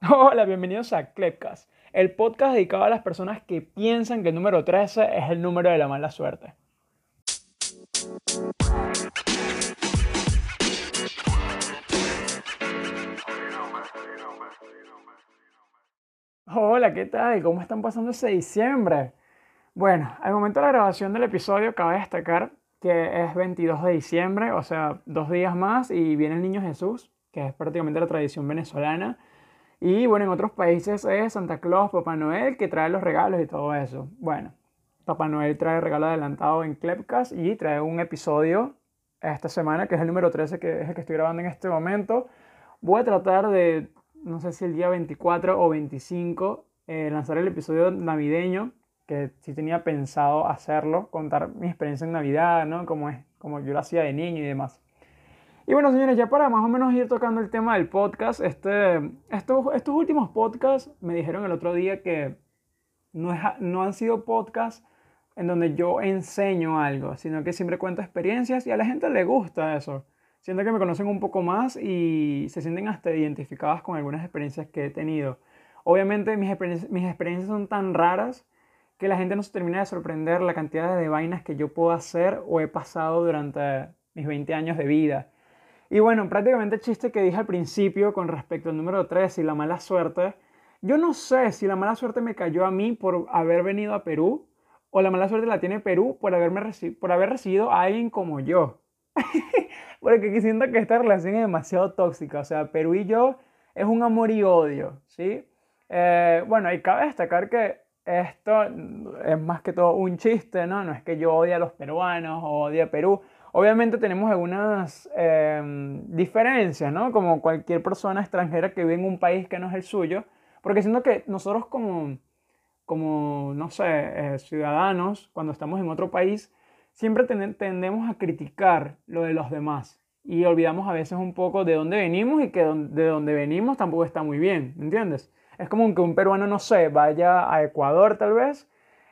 Hola, bienvenidos a Clepcast, el podcast dedicado a las personas que piensan que el número 13 es el número de la mala suerte. Hola, ¿qué tal? ¿Cómo están pasando ese diciembre? Bueno, al momento de la grabación del episodio cabe destacar que es 22 de diciembre, o sea, dos días más y viene el Niño Jesús, que es prácticamente la tradición venezolana. Y bueno, en otros países es Santa Claus, Papá Noel, que trae los regalos y todo eso. Bueno, Papá Noel trae regalo adelantado en Clepcast y trae un episodio esta semana, que es el número 13, que es el que estoy grabando en este momento. Voy a tratar de, no sé si el día 24 o 25, eh, lanzar el episodio navideño, que sí tenía pensado hacerlo, contar mi experiencia en Navidad, ¿no? Como, es, como yo lo hacía de niño y demás. Y bueno, señores, ya para más o menos ir tocando el tema del podcast, este, estos, estos últimos podcasts me dijeron el otro día que no, es, no han sido podcasts en donde yo enseño algo, sino que siempre cuento experiencias y a la gente le gusta eso. Siento que me conocen un poco más y se sienten hasta identificadas con algunas experiencias que he tenido. Obviamente mis, mis experiencias son tan raras que la gente no se termina de sorprender la cantidad de vainas que yo puedo hacer o he pasado durante mis 20 años de vida. Y bueno, prácticamente el chiste que dije al principio con respecto al número 3 y la mala suerte, yo no sé si la mala suerte me cayó a mí por haber venido a Perú o la mala suerte la tiene Perú por, haberme por haber recibido a alguien como yo. Porque siento que esta relación es demasiado tóxica. O sea, Perú y yo es un amor y odio, ¿sí? Eh, bueno, y cabe destacar que esto es más que todo un chiste, ¿no? No es que yo odie a los peruanos o odie a Perú. Obviamente tenemos algunas em, diferencias, ¿no? Como cualquier persona extranjera que vive en un país que no es el suyo, porque siento que nosotros como, como no sé, eh, ciudadanos, cuando estamos en otro país, siempre tendemos a criticar lo de los demás y olvidamos a veces un poco de dónde venimos y que de dónde venimos tampoco está muy bien, ¿me entiendes? Es como que un peruano, no sé, vaya a Ecuador tal vez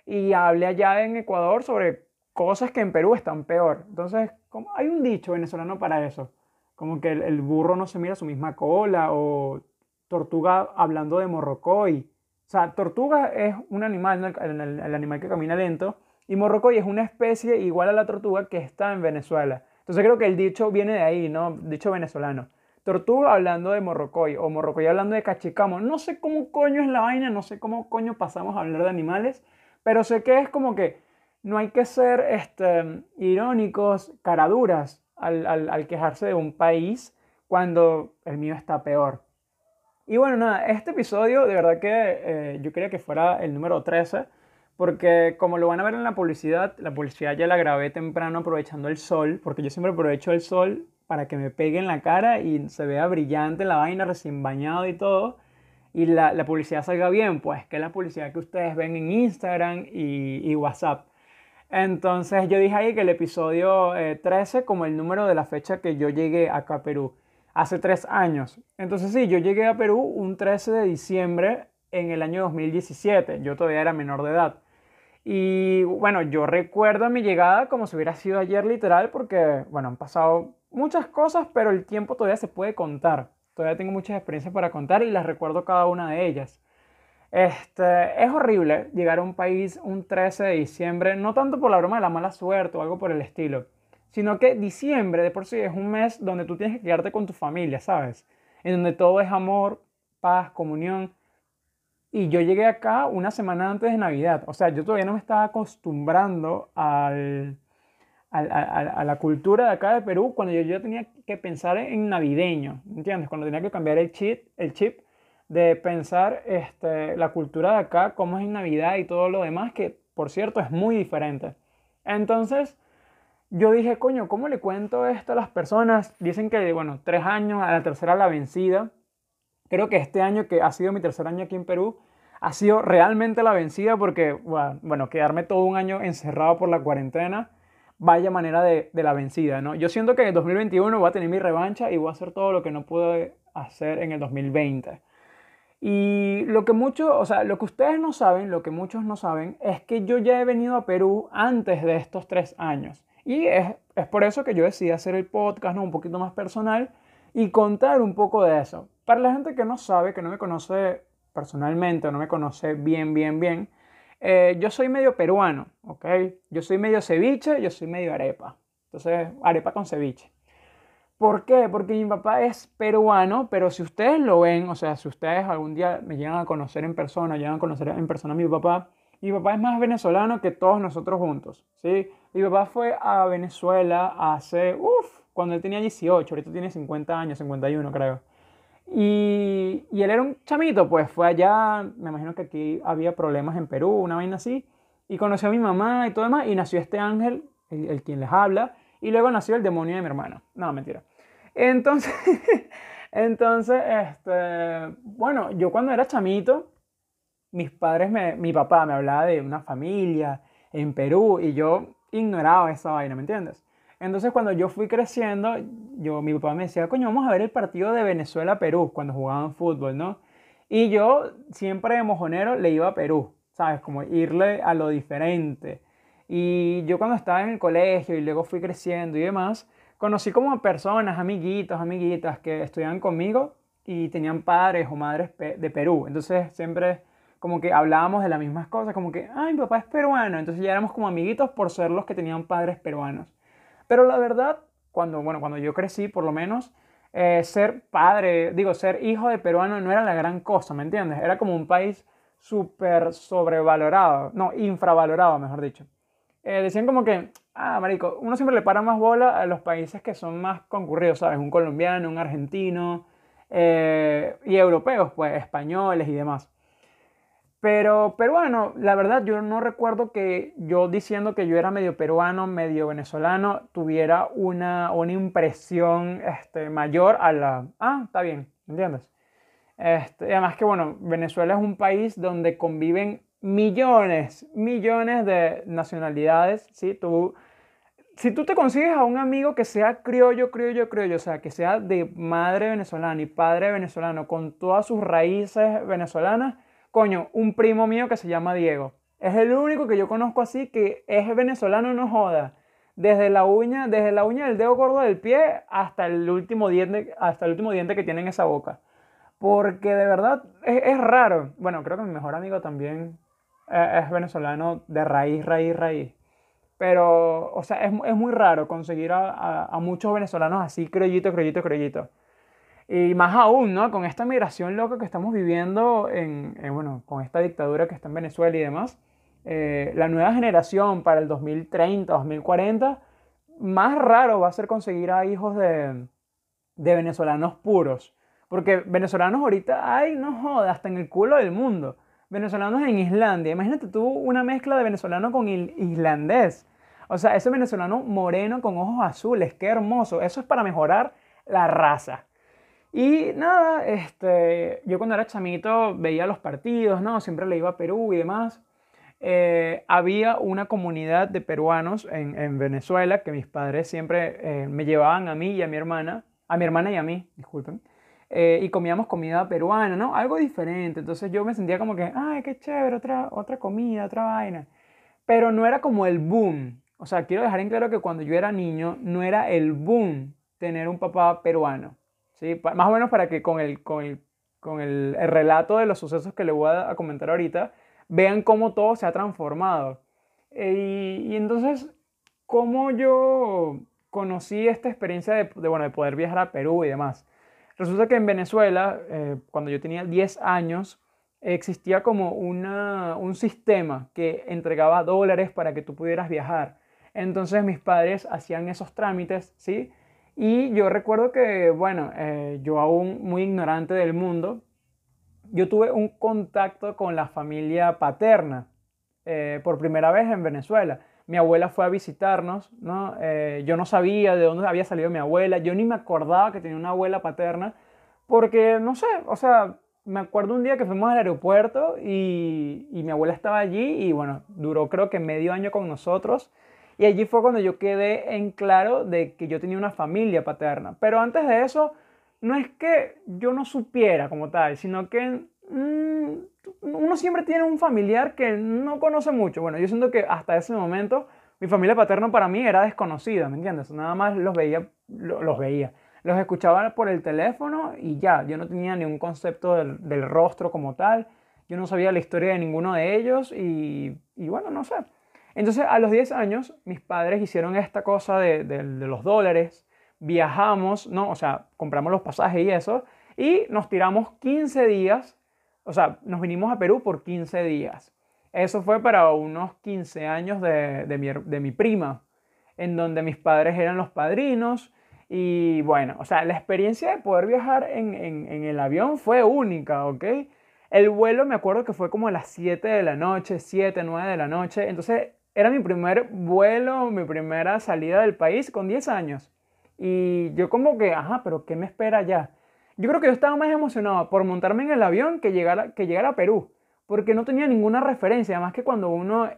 y hable allá en Ecuador sobre cosas que en Perú están peor. Entonces, como hay un dicho venezolano para eso, como que el, burro no se mira su misma cola o tortuga hablando de morrocoy. O sea, tortuga es un animal, el, animal que camina lento, y morrocoy es una especie igual a la tortuga que está en Venezuela. Entonces creo que el dicho viene de ahí, ¿no? Dicho venezolano. Tortuga hablando de morrocoy o morrocoy hablando de cachicamo. No sé cómo coño es la vaina, no sé cómo coño pasamos a hablar de animales, pero sé que es como que no hay que ser este, irónicos, caraduras al, al, quejarse de un país cuando el mío está peor. Y bueno, nada, este episodio de verdad que eh, yo quería que fuera el número 13, porque como lo van a ver en la publicidad, la publicidad ya la grabé temprano aprovechando el sol, porque yo siempre aprovecho el sol para que me pegue en la cara y se vea brillante la vaina, recién bañado y todo, y la, la publicidad salga bien, pues que la publicidad que ustedes ven en Instagram y, y WhatsApp. Entonces yo dije ahí que el episodio 13 eh, como el número de la fecha que yo llegué acá a Perú, hace tres años. Entonces sí, yo llegué a Perú un 13 de diciembre en el año 2017, yo todavía era menor de edad. Y bueno, yo recuerdo mi llegada como si hubiera sido ayer literal porque, bueno, han pasado muchas cosas, pero el tiempo todavía se puede contar. Todavía tengo muchas experiencias para contar y las recuerdo cada una de ellas. Este, es horrible llegar a un país un 13 de diciembre, no tanto por la broma de la mala suerte o algo por el estilo, sino que diciembre de por sí es un mes donde tú tienes que quedarte con tu familia, ¿sabes? En donde todo es amor, paz, comunión. Y yo llegué acá una semana antes de Navidad, o sea, yo todavía no me estaba acostumbrando al, a, la cultura de acá de Perú cuando yo ya tenía que pensar en navideño, ¿entiendes? Cuando tenía que cambiar el chip, el chip de pensar este, la cultura de acá, cómo es en Navidad y todo lo demás, que por cierto es muy diferente. Entonces, yo dije, coño, ¿cómo le cuento esto a las personas? Dicen que, bueno, tres años, a la tercera la vencida. Creo que este año, que ha sido mi tercer año aquí en Perú, ha sido realmente la vencida porque, bueno, quedarme todo un año encerrado por la cuarentena, vaya manera de, de la vencida, ¿no? Yo siento que en 2021 voy a tener mi revancha y voy a hacer todo lo que no pude hacer en el 2020. Y lo que muchos, o sea, lo que ustedes no saben, lo que muchos no saben, es que yo ya he venido a Perú antes de estos tres años. Y es, es por eso que yo decidí hacer el podcast ¿no? un poquito más personal y contar un poco de eso. para la gente que no sabe, que no me conoce personalmente no me conoce bien, bien, bien, eh, yo soy medio peruano, ¿ok? Yo soy medio ceviche, yo soy medio arepa. Entonces, arepa con ceviche. ¿Por qué? Porque mi papá es peruano, pero si ustedes lo ven, o sea, si ustedes algún día me llegan a conocer en persona, llegan a conocer en persona a mi papá, mi papá es más venezolano que todos nosotros juntos, ¿sí? Mi papá fue a Venezuela hace, uff, cuando él tenía 18, ahorita tiene 50 años, 51 creo. Y, él era un chamito, pues fue allá, me imagino que aquí había problemas en Perú, una vaina así, y conoció a mi mamá y todo demás, y nació este ángel, el, el quien les habla, y luego nació el demonio de mi hermana. No, mentira. Entonces, entonces, este, bueno, yo cuando era chamito, mis padres, me, mi papá me hablaba de una familia en Perú y yo ignoraba esa vaina, ¿me entiendes? Entonces cuando yo fui creciendo, yo, mi papá me decía, coño, vamos a ver el partido de Venezuela-Perú cuando jugaban fútbol, ¿no? Y yo siempre de mojonero le iba a Perú, ¿sabes? Como irle a lo diferente. Y yo cuando estaba en el colegio y luego fui creciendo y demás, conocí como personas, amiguitos, amiguitas que estudiaban conmigo y tenían padres o madres de Perú. Entonces siempre como que hablábamos de las mismas cosas, como que, ay, mi papá es peruano. Entonces ya éramos como amiguitos por ser los que tenían padres peruanos. Pero la verdad, cuando, bueno, cuando yo crecí, por lo menos, eh, ser padre, digo, ser hijo de peruano no era la gran cosa, ¿me entiendes? Era como un país súper sobrevalorado, no, infravalorado, mejor dicho. Eh, decían como que, ah, marico, uno siempre le para más bola a los países que son más concurridos, ¿sabes? Un colombiano, un argentino eh, y europeos, pues españoles y demás. Pero peruano, la verdad yo no recuerdo que yo diciendo que yo era medio peruano, medio venezolano, tuviera una, una impresión este, mayor a la... Ah, está bien, ¿entiendes? Este, además que bueno, Venezuela es un país donde conviven millones, millones de nacionalidades, ¿sí? Tú, si tú te consigues a un amigo que sea criollo, criollo, criollo, o sea, que sea de madre venezolana y padre venezolano, con todas sus raíces venezolanas, coño, un primo mío que se llama Diego. Es el único que yo conozco así que es venezolano, no joda. Desde la uña, desde la uña del dedo gordo del pie hasta el último diente, hasta el último diente que tiene en esa boca. Porque de verdad es, raro. Bueno, creo que mi mejor amigo también eh, es, venezolano de raíz, raíz, raíz. Pero, o sea, es, es muy raro conseguir a, a, muchos venezolanos así, creyito, creyito, creyito. Y más aún, ¿no? Con esta migración loca que estamos viviendo, en, bueno, con esta dictadura que está en Venezuela y demás, eh, la nueva generación para el 2030, 2040, más raro va a ser conseguir a hijos de, de venezolanos puros. Porque venezolanos ahorita hay, no jodas, hasta en el culo del mundo. Venezolanos en Islandia. Imagínate tú una mezcla de venezolano con islandés. O sea, ese venezolano moreno con ojos azules, qué hermoso. Eso es para mejorar la raza. Y nada, este, yo cuando era chamito veía los partidos, ¿no? Siempre le iba a Perú y demás. Eh, había una comunidad de peruanos en, en Venezuela que mis padres siempre eh, me llevaban a mí y a mi hermana, a mi hermana y a mí, disculpen, eh, y comíamos comida peruana, ¿no? Algo diferente. Entonces yo me sentía como que, ay, qué chévere, otra, otra comida, otra vaina. Pero no era como el boom. O sea, quiero dejar en claro que cuando yo era niño no era el boom tener un papá peruano. ¿sí? Más o menos para que con el, con el, con el, relato de los sucesos que le voy a, comentar ahorita, vean cómo todo se ha transformado. Eh, y, entonces, cómo yo conocí esta experiencia de, bueno, de poder viajar a Perú y demás. Resulta que en Venezuela, eh, cuando yo tenía 10 años, existía como una, un sistema que entregaba dólares para que tú pudieras viajar. Entonces mis padres hacían esos trámites, ¿sí? Y yo recuerdo que, bueno, eh, yo aún muy ignorante del mundo, yo tuve un contacto con la familia paterna eh, por primera vez en Venezuela. Mi abuela fue a visitarnos, ¿no? Eh, yo no sabía de dónde había salido mi abuela, yo ni me acordaba que tenía una abuela paterna, porque, no sé, o sea, me acuerdo un día que fuimos al aeropuerto y, mi abuela estaba allí y, bueno, duró creo que medio año con nosotros. Y allí fue cuando yo quedé en claro de que yo tenía una familia paterna. Pero antes de eso, no es que yo no supiera como tal, sino que mm, uno siempre tiene un familiar que no conoce mucho. Bueno, yo siento que hasta ese momento mi familia paterna para mí era desconocida, ¿me entiendes? Nada más los veía, los veía. los escuchaba por el teléfono y ya, yo no tenía ni un concepto del, rostro como tal, yo no sabía la historia de ninguno de ellos y, bueno, no sé. Entonces a los 10 años mis padres hicieron esta cosa de, de, los dólares, viajamos, ¿no? O sea, compramos los pasajes y eso, y nos tiramos 15 días, o sea, nos vinimos a Perú por 15 días. Eso fue para unos 15 años de, de, mi, de mi prima, en donde mis padres eran los padrinos. Y bueno, o sea, la experiencia de poder viajar en, en, en, el avión fue única, ¿ok? El vuelo me acuerdo que fue como a las 7 de la noche, 7, 9 de la noche. Entonces era mi primer vuelo, mi primera salida del país con 10 años. Y yo como que, ajá, pero ¿qué me espera ya? Yo creo que yo estaba más emocionado por montarme en el avión que llegar que llegar a Perú, porque no tenía ninguna referencia, además que cuando uno,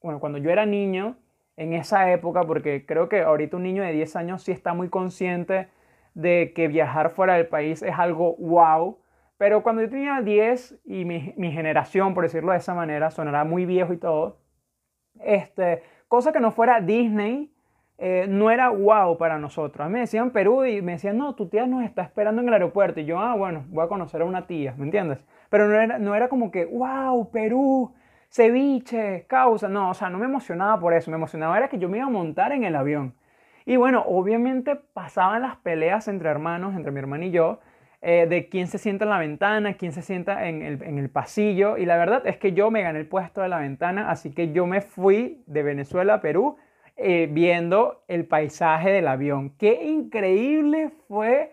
bueno, cuando yo era niño, en esa época, porque creo que ahorita un niño de 10 años sí está muy consciente de que viajar fuera del país es algo wow, pero cuando yo tenía 10 y mi, mi generación, por decirlo de esa manera, sonará muy viejo y todo, este, cosa que no fuera Disney, eh, no era wow para nosotros. A mí me decían Perú y me decían, no, tu tía nos está esperando en el aeropuerto. Y yo, ah, bueno, voy a conocer a una tía, ¿me entiendes? Pero no era, no era como que, wow, Perú, ceviche, causa. No, o sea, no me emocionaba por eso. Me emocionaba era que yo me iba a montar en el avión. Y bueno, obviamente pasaban las peleas entre hermanos, entre mi hermano y yo, eh, de quién se sienta en la ventana, quién se sienta en el, en el, pasillo. Y la verdad es que yo me gané el puesto de la ventana, así que yo me fui de Venezuela a Perú eh, viendo el paisaje del avión. Qué increíble fue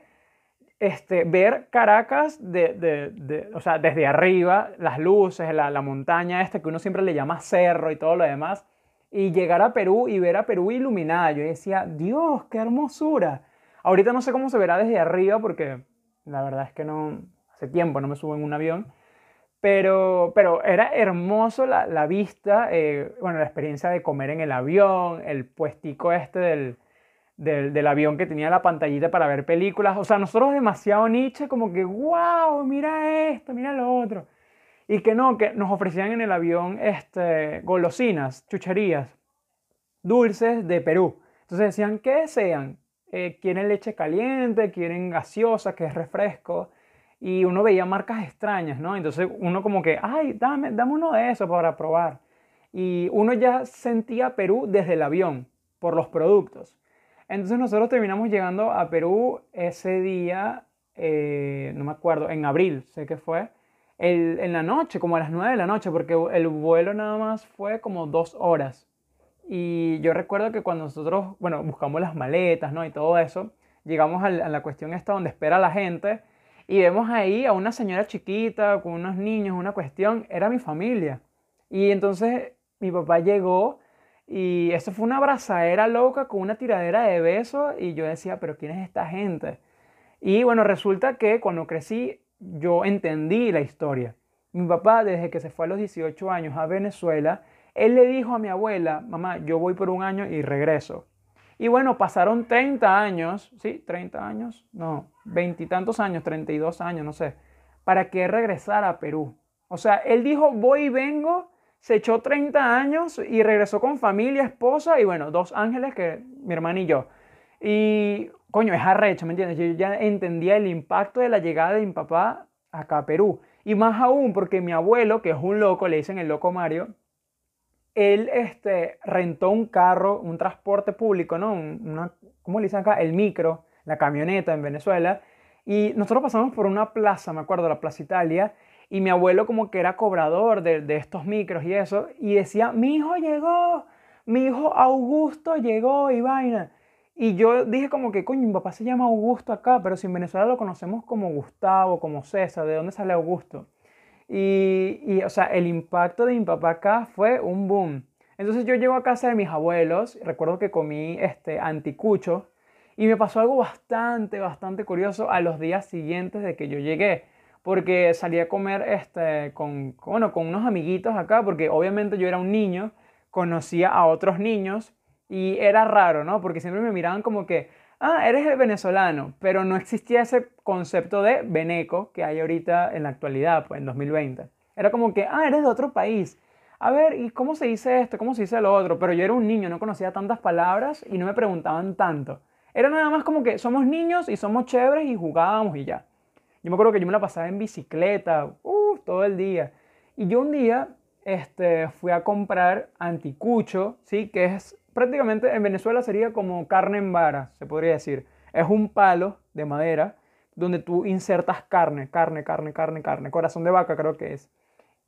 este, ver Caracas de, de, o sea, desde arriba, las luces, la, la montaña esta que uno siempre le llama cerro y todo lo demás. Y llegar a Perú y ver a Perú iluminada. Yo decía, Dios, qué hermosura. Ahorita no sé cómo se verá desde arriba porque la verdad es que no, hace tiempo no me subo en un avión. Pero, pero era hermoso la, la vista, eh, bueno, la experiencia de comer en el avión, el puestico este del, del, del, avión que tenía la pantallita para ver películas. O sea, nosotros demasiado niche, como que, wow, mira esto, mira lo otro. Y que no, que nos ofrecían en el avión este, golosinas, chucherías, dulces de Perú. Entonces decían, ¿qué desean? Eh, quieren leche caliente, quieren gaseosa, que es refresco. Y uno veía marcas extrañas, ¿no? Entonces uno como que, ay, dame, dame uno de esos para probar. Y uno ya sentía Perú desde el avión, por los productos. Entonces nosotros terminamos llegando a Perú ese día, eh, no me acuerdo, en abril, sé que fue, el, en la noche, como a las 9 de la noche, porque el vuelo nada más fue como dos horas. Y yo recuerdo que cuando nosotros, bueno, buscamos las maletas, ¿no? Y todo eso, llegamos a la cuestión esta donde espera la gente y vemos ahí a una señora chiquita con unos niños, una cuestión, era mi familia. Y entonces mi papá llegó y eso fue una abrazadera loca con una tiradera de besos y yo decía, pero ¿quién es esta gente? Y bueno, resulta que cuando crecí yo entendí la historia. Mi papá desde que se fue a los 18 años a Venezuela, él le dijo a mi abuela, mamá, yo voy por un año y regreso. Y bueno, pasaron 30 años, ¿sí? 30 años, no, veintitantos años, 32 años, no sé, para que regresara a Perú. O sea, él dijo, voy y vengo, se echó 30 años y regresó con familia, esposa y bueno, dos ángeles que mi hermana y yo. Y coño, es arrecho, ¿me entiendes? Yo ya entendía el impacto de la llegada de mi papá acá a Perú. Y más aún porque mi abuelo, que es un loco, le dicen el loco Mario, él este, rentó un carro, un transporte público, ¿no? Una, ¿Cómo le dicen acá? El micro, la camioneta en Venezuela. Y nosotros pasamos por una plaza, me acuerdo, la Plaza Italia, y mi abuelo como que era cobrador de, de estos micros y eso, y decía, mi hijo llegó, mi hijo Augusto llegó y vaina. Y yo dije como que, coño, mi papá se llama Augusto acá, pero si en Venezuela lo conocemos como Gustavo, como César, ¿de dónde sale Augusto? Y, o sea, el impacto de mi papá acá fue un boom. Entonces yo llego a casa de mis abuelos, recuerdo que comí este anticucho y me pasó algo bastante, bastante curioso a los días siguientes de que yo llegué. Porque salí a comer este, con, bueno, con unos amiguitos acá, porque obviamente yo era un niño, conocía a otros niños y era raro, ¿no? Porque siempre me miraban como que, ah, eres el venezolano, pero no existía ese concepto de veneco que hay ahorita en la actualidad, pues en 2020. Era como que, ah, eres de otro país. A ver, ¿y cómo se dice esto? ¿Cómo se dice lo otro? Pero yo era un niño, no conocía tantas palabras y no me preguntaban tanto. Era nada más como que somos niños y somos chéveres y jugábamos y ya. Yo me acuerdo que yo me la pasaba en bicicleta, uh, todo el día. Y yo un día este, fui a comprar anticucho, ¿sí? Que es prácticamente en Venezuela sería como carne en vara, se podría decir. Es un palo de madera donde tú insertas carne, carne, carne, carne, carne, corazón de vaca creo que es.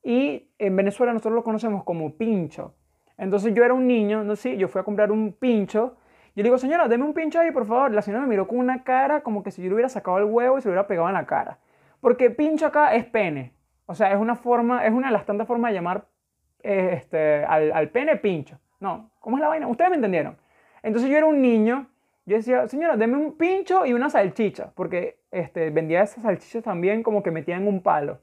Y en Venezuela nosotros lo conocemos como pincho. Entonces yo era un niño, no yo fui a comprar un pincho. Yo le digo, señora, deme un pincho ahí, por favor. La señora me miró con una cara como que si yo le hubiera sacado el huevo y se lo hubiera pegado en la cara. Porque pincho acá es pene. O sea, es una forma, es una de las tantas formas de llamar eh, este, al, al pene pincho. No, ¿cómo es la vaina? Ustedes me entendieron. Entonces yo era un niño, yo decía, señora, deme un pincho y una salchicha, porque este, vendía esas salchichas también como que metían un palo.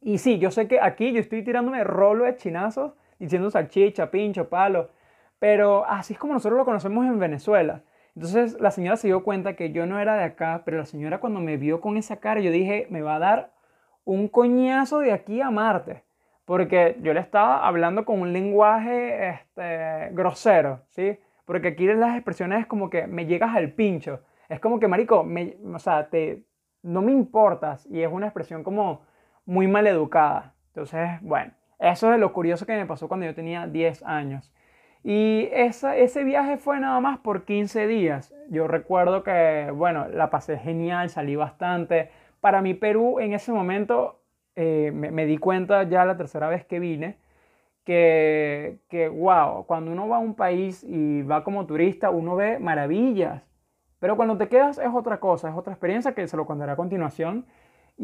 Y sí, yo sé que aquí yo estoy tirándome rolo de chinazos diciendo salchicha, pincho, palo, pero así es como nosotros lo conocemos en Venezuela. Entonces la señora se dio cuenta que yo no era de acá, pero la señora cuando me vio con esa cara, yo dije, me va a dar un coñazo de aquí a Marte. Porque yo le estaba hablando con un lenguaje este, grosero, ¿sí? Porque aquí las expresiones es como que me llegas al pincho. Es como que, marico, me, o sea, te, no me importas. Y es una expresión como muy mal educada. Entonces, bueno, eso es lo curioso que me pasó cuando yo tenía 10 años. Y esa, ese viaje fue nada más por 15 días. Yo recuerdo que, bueno, la pasé genial, salí bastante. Para mí Perú en ese momento eh, me, me, di cuenta ya la tercera vez que vine que, que, wow, cuando uno va a un país y va como turista, uno ve maravillas. Pero cuando te quedas es otra cosa, es otra experiencia que se lo contaré a continuación.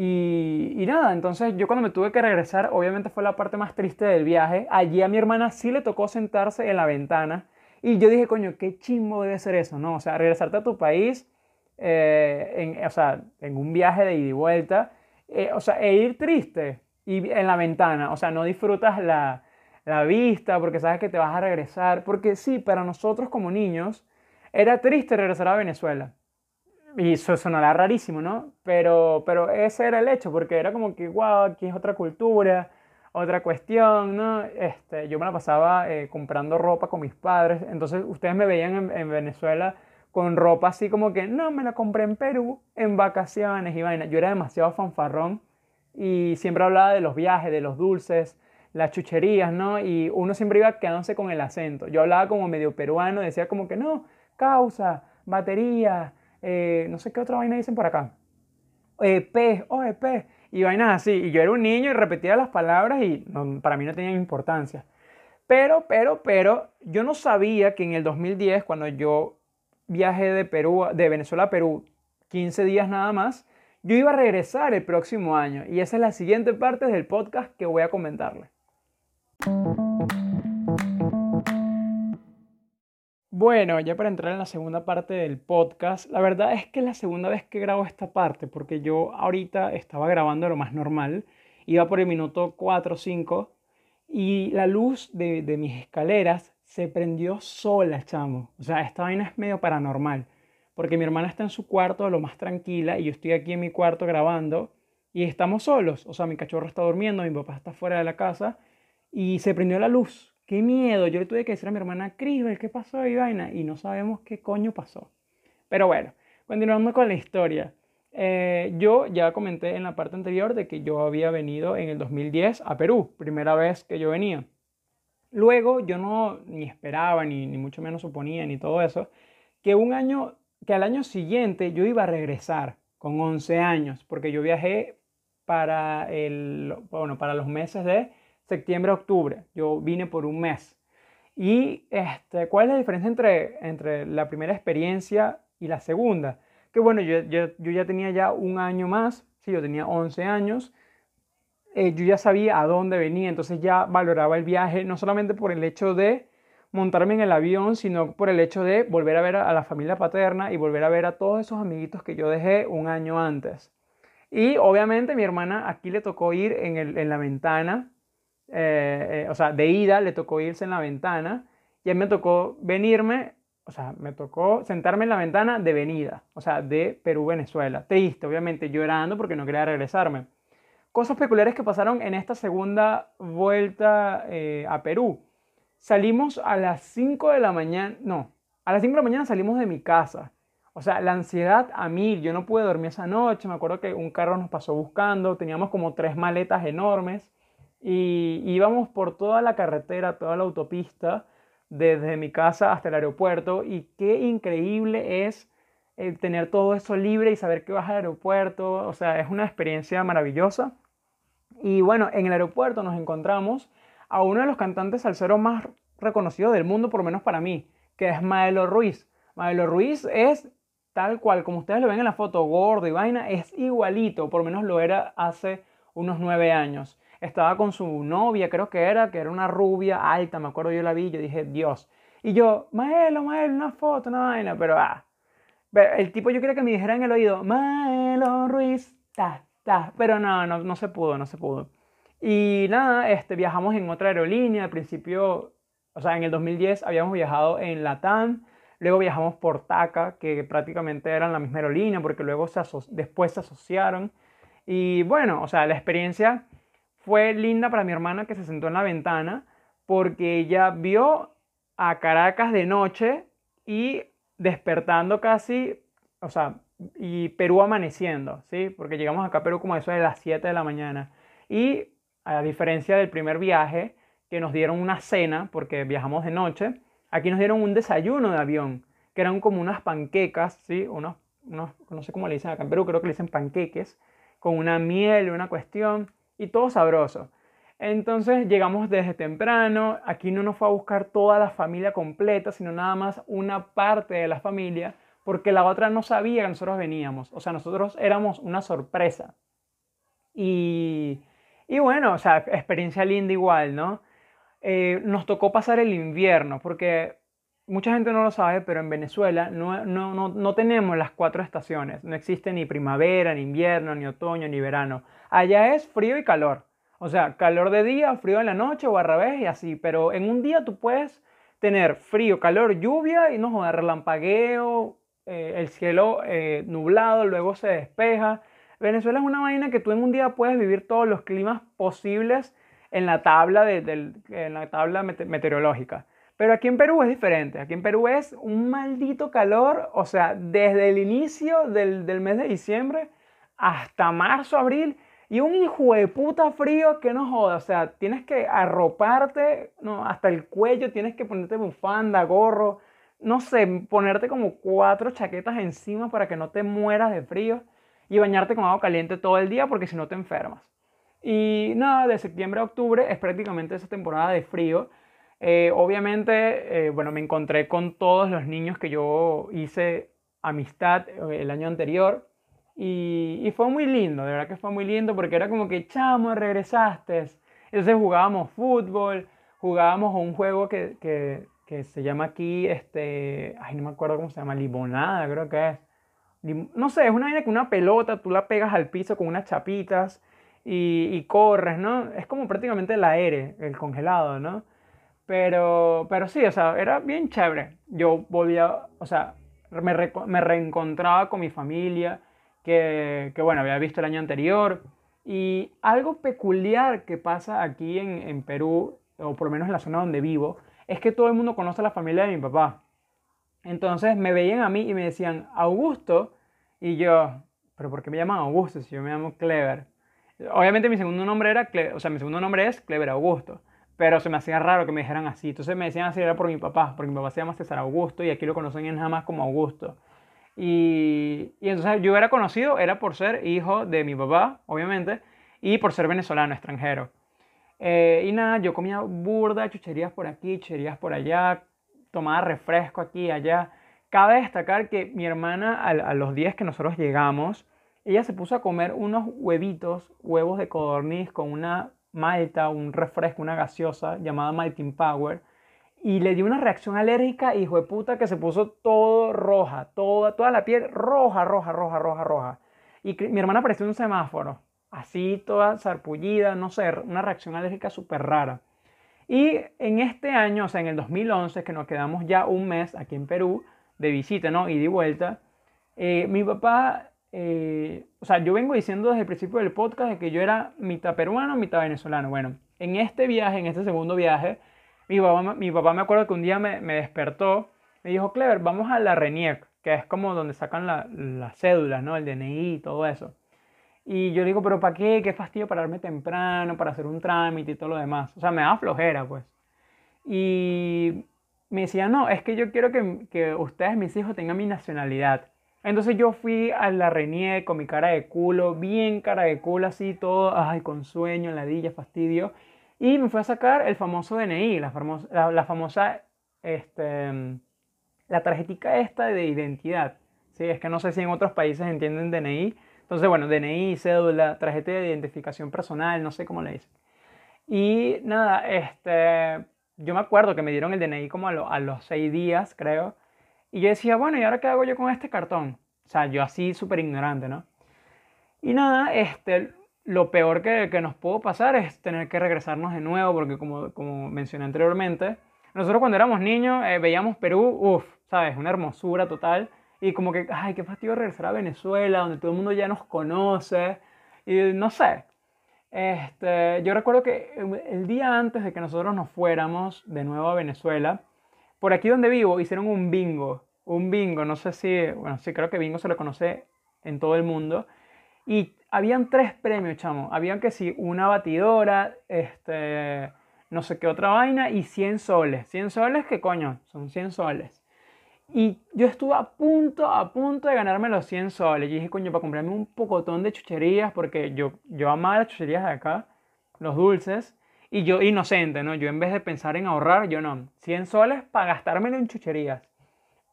Y, nada, entonces yo cuando me tuve que regresar, obviamente fue la parte más triste del viaje. Allí a mi hermana sí le tocó sentarse en la ventana. Y yo dije, coño, qué chimbo debe ser eso, ¿no? O sea, regresarte a tu país, eh, en, o sea, en un viaje de ida y vuelta, eh, o sea, e ir triste y en la ventana, o sea, no disfrutas la, la vista porque sabes que te vas a regresar. Porque sí, para nosotros como niños, era triste regresar a Venezuela. Y eso sonará rarísimo, ¿no? Pero, pero ese era el hecho, porque era como que, wow, aquí es otra cultura, otra cuestión, ¿no? Este, yo me la pasaba eh, comprando ropa con mis padres, entonces ustedes me veían en, Venezuela con ropa así como que, no, me la compré en Perú, en vacaciones y vaina. Yo era demasiado fanfarrón y siempre hablaba de los viajes, de los dulces, las chucherías, ¿no? Y uno siempre iba quedándose con el acento. Yo hablaba como medio peruano, decía como que no, causa, batería, eh, no sé qué otra vaina dicen por acá. EP, oh, EP, y vainas así. Y yo era un niño y repetía las palabras y para mí no tenían importancia. Pero, pero, pero, yo no sabía que en el 2010, cuando yo viajé de, Perú, de Venezuela a Perú, 15 días nada más, yo iba a regresar el próximo año. Y esa es la siguiente parte del podcast que voy a comentarle. Bueno, ya para entrar en la segunda parte del podcast, la verdad es que es la segunda vez que grabo esta parte, porque yo ahorita estaba grabando lo más normal, iba por el minuto 4 o 5, y la luz de, mis escaleras se prendió sola, chamo. O sea, esta vaina es medio paranormal, porque mi hermana está en su cuarto lo más tranquila y yo estoy aquí en mi cuarto grabando y estamos solos. O sea, mi cachorro está durmiendo, mi papá está fuera de la casa y se prendió la luz qué miedo. Yo le tuve que decir a mi hermana, Crisbel, ¿qué pasó ahí, vaina? Y no sabemos qué coño pasó. Pero bueno, continuando con la historia. Eh, yo ya comenté en la parte anterior de que yo había venido en el 2010 a Perú, primera vez que yo venía. Luego yo no ni esperaba, ni, ni mucho menos suponía, ni todo eso, que un año, que al año siguiente yo iba a regresar con 11 años, porque yo viajé para, el, bueno, para los meses de septiembre, octubre. Yo vine por un mes. ¿Y este, cuál es la diferencia entre, entre la primera experiencia y la segunda? Que bueno, yo, yo, yo ya tenía ya un año más, sí, yo tenía 11 años, eh, yo ya sabía a dónde venía, entonces ya valoraba el viaje, no solamente por el hecho de montarme en el avión, sino por el hecho de volver a ver a, la familia paterna y volver a ver a todos esos amiguitos que yo dejé un año antes. Y obviamente mi hermana aquí le tocó ir en, el, en la ventana eh, eh, o sea, de ida le tocó irse en la ventana y a mí me tocó venirme, o sea, me tocó sentarme en la ventana de venida, o sea, de Perú-Venezuela. Triste, obviamente, llorando porque no quería regresarme. Cosas peculiares que pasaron en esta segunda vuelta eh, a Perú. Salimos a las 5 de la mañana, no, A las 5 de la mañana salimos de mi casa. O sea, la ansiedad a mí, yo no pude dormir esa noche, me acuerdo que un carro nos pasó buscando, teníamos como tres maletas enormes y íbamos por toda la carretera, toda la autopista, desde mi casa hasta el aeropuerto y qué increíble es tener todo eso libre y saber que vas al aeropuerto, o sea, es una experiencia maravillosa. Y bueno, en el aeropuerto nos encontramos a uno de los cantantes salseros más reconocidos del mundo, por lo menos para mí, que es Maelo Ruiz. Maelo Ruiz es tal cual, como ustedes lo ven en la foto, gordo y vaina, es igualito, por lo menos lo era hace unos nueve años. Estaba con su novia, creo que era, que era una rubia alta, me acuerdo yo la vi, yo dije, Dios. Y yo, Maelo, Maelo, una foto, una vaina, pero ah. El tipo yo quería que me dijera en el oído, Maelo Ruiz, ta, ta. Pero no, no, no se pudo, no se pudo. Y nada, este, viajamos en otra aerolínea. Al principio, o sea, en el 2010 habíamos viajado en Latam. Luego viajamos por TACA, que prácticamente eran la misma aerolínea, porque luego se después se asociaron. Y bueno, o sea, la experiencia fue linda para mi hermana que se sentó en la ventana, porque ella vio a Caracas de noche y despertando casi, o sea, y Perú amaneciendo, ¿sí? Porque llegamos acá a Perú como eso de las 7 de la mañana. Y a diferencia del primer viaje, que nos dieron una cena, porque viajamos de noche, aquí nos dieron un desayuno de avión, que eran como unas panquecas, ¿sí? Unos, unos, no sé cómo le dicen acá en Perú, creo que le dicen panqueques, con una miel, una cuestión, y todo sabroso. Entonces llegamos desde temprano, aquí no nos fue a buscar toda la familia completa, sino nada más una parte de la familia, porque la otra no sabía que nosotros veníamos, o sea, nosotros éramos una sorpresa. Y y bueno, o sea, experiencia linda igual, ¿no? Eh, nos tocó pasar el invierno, porque mucha gente no lo sabe, pero en Venezuela no, no, no, no, tenemos las cuatro estaciones. No existe ni primavera, ni invierno, ni otoño, ni verano. Allá es frío y calor. O sea, calor de día, frío en la noche o al revés y así. Pero en un día tú puedes tener frío, calor, lluvia y no joder, relampagueo, eh, el cielo eh, nublado, luego se despeja. Venezuela es una vaina que tú en un día puedes vivir todos los climas posibles en la tabla, de, en la tabla meteorológica. Pero aquí en Perú es diferente. Aquí en Perú es un maldito calor, o sea, desde el inicio del, del mes de diciembre hasta marzo, abril, y un hijo de puta frío que no joda. O sea, tienes que arroparte no, hasta el cuello, tienes que ponerte bufanda, gorro, no sé, ponerte como cuatro chaquetas encima para que no te mueras de frío y bañarte con agua caliente todo el día porque si no te enfermas. Y nada, de septiembre a octubre es prácticamente esa temporada de frío. Eh, obviamente, eh, bueno, me encontré con todos los niños que yo hice amistad eh, el año anterior y, y, fue muy lindo, de verdad que fue muy lindo porque era como que, chamo, regresaste. Entonces jugábamos fútbol, jugábamos un juego que, que, se llama aquí, este, ay, no me acuerdo cómo se llama, limonada, creo que es no sé, es una vaina que una pelota tú la pegas al piso con unas chapitas y, corres, ¿no? Es como prácticamente el aire, el congelado, ¿no? Pero, pero sí, o sea, era bien chévere. Yo volvía, o sea, me, reencontraba con mi familia, que, bueno, había visto el año anterior. Y algo peculiar que pasa aquí en, en Perú, o por lo menos en la zona donde vivo, es que todo el mundo conoce a la familia de mi papá. Entonces me veían a mí y me decían, Augusto, y yo, pero ¿por qué me llaman Augusto si yo me llamo Clever? Obviamente mi segundo nombre era, o sea, mi segundo nombre es Clever Augusto, pero se me hacía raro que me dijeran así. Entonces me decían así, era por mi papá, porque mi papá se llama César Augusto y aquí lo conocen nada más como Augusto. Y, y entonces yo era conocido, era por ser hijo de mi papá, obviamente, y por ser venezolano, extranjero. Eh, y nada, yo comía burda, chucherías por aquí, chucherías por allá, tomaba refresco aquí y allá. Cabe destacar que mi hermana, a, los días que nosotros llegamos, ella se puso a comer unos huevitos, huevos de codorniz con una malta, un refresco, una gaseosa llamada Malting Power, y le dio una reacción alérgica, hijo de puta, que se puso todo roja, toda, toda la piel roja, roja, roja, roja, roja. Y mi hermana apareció en un semáforo, así toda sarpullida, no sé, una reacción alérgica súper rara. Y en este año, o sea, en el 2011, que nos quedamos ya un mes aquí en Perú de visita, ¿no? Y de vuelta, eh, mi papá, eh, o sea, yo vengo diciendo desde el principio del podcast de que yo era mitad peruano, mitad venezolano. Bueno, en este viaje, en este segundo viaje, mi papá, mi papá me acuerdo que un día me, me despertó, me dijo, Clever, vamos a la RENIEC, que es como donde sacan las la cédulas, ¿no? El DNI y todo eso. Y yo digo, pero ¿para qué? ¿Qué fastidio pararme temprano para hacer un trámite y todo lo demás? O sea, me da flojera, pues. Y me decía, no, es que yo quiero que, que ustedes, mis hijos, tengan mi nacionalidad. Entonces yo fui a la RENIEC con mi cara de culo, bien cara de culo, así todo, ay, con sueño, ladilla, fastidio. Y me fui a sacar el famoso DNI, la, famosa, la, famosa, este, la tarjetita esta de identidad. ¿sí? Es que no sé si en otros países entienden DNI. Entonces, bueno, DNI, cédula, tarjeta de identificación personal, no sé cómo le dicen. Y nada, este, yo me acuerdo que me dieron el DNI como a, a los seis días, creo. Y yo decía, bueno, ¿y ahora qué hago yo con este cartón? O sea, yo así súper ignorante, ¿no? Y nada, este, lo peor que, que, nos pudo pasar es tener que regresarnos de nuevo, porque como, como mencioné anteriormente, nosotros cuando éramos niños eh, veíamos Perú, uff, ¿sabes? Una hermosura total. Y como que, ay, qué fastidio regresar a Venezuela, donde todo el mundo ya nos conoce. Y no sé. Este, yo recuerdo que el día antes de que nosotros nos fuéramos de nuevo a Venezuela, por aquí donde vivo hicieron un bingo. Un bingo, no sé si, bueno, sí, creo que bingo se lo conoce en todo el mundo. Y habían tres premios, chamo. Habían que sí, una batidora, este, no sé qué otra vaina y 100 soles. 100 soles, ¿qué coño? Son 100 soles. Y yo estuve a punto, a punto de ganarme los 100 soles. Y dije, coño, para comprarme un pocotón de chucherías, porque yo, yo amaba las chucherías de acá, los dulces. Y yo, inocente, ¿no? Yo en vez de pensar en ahorrar, yo no. 100 soles para gastármelo en chucherías.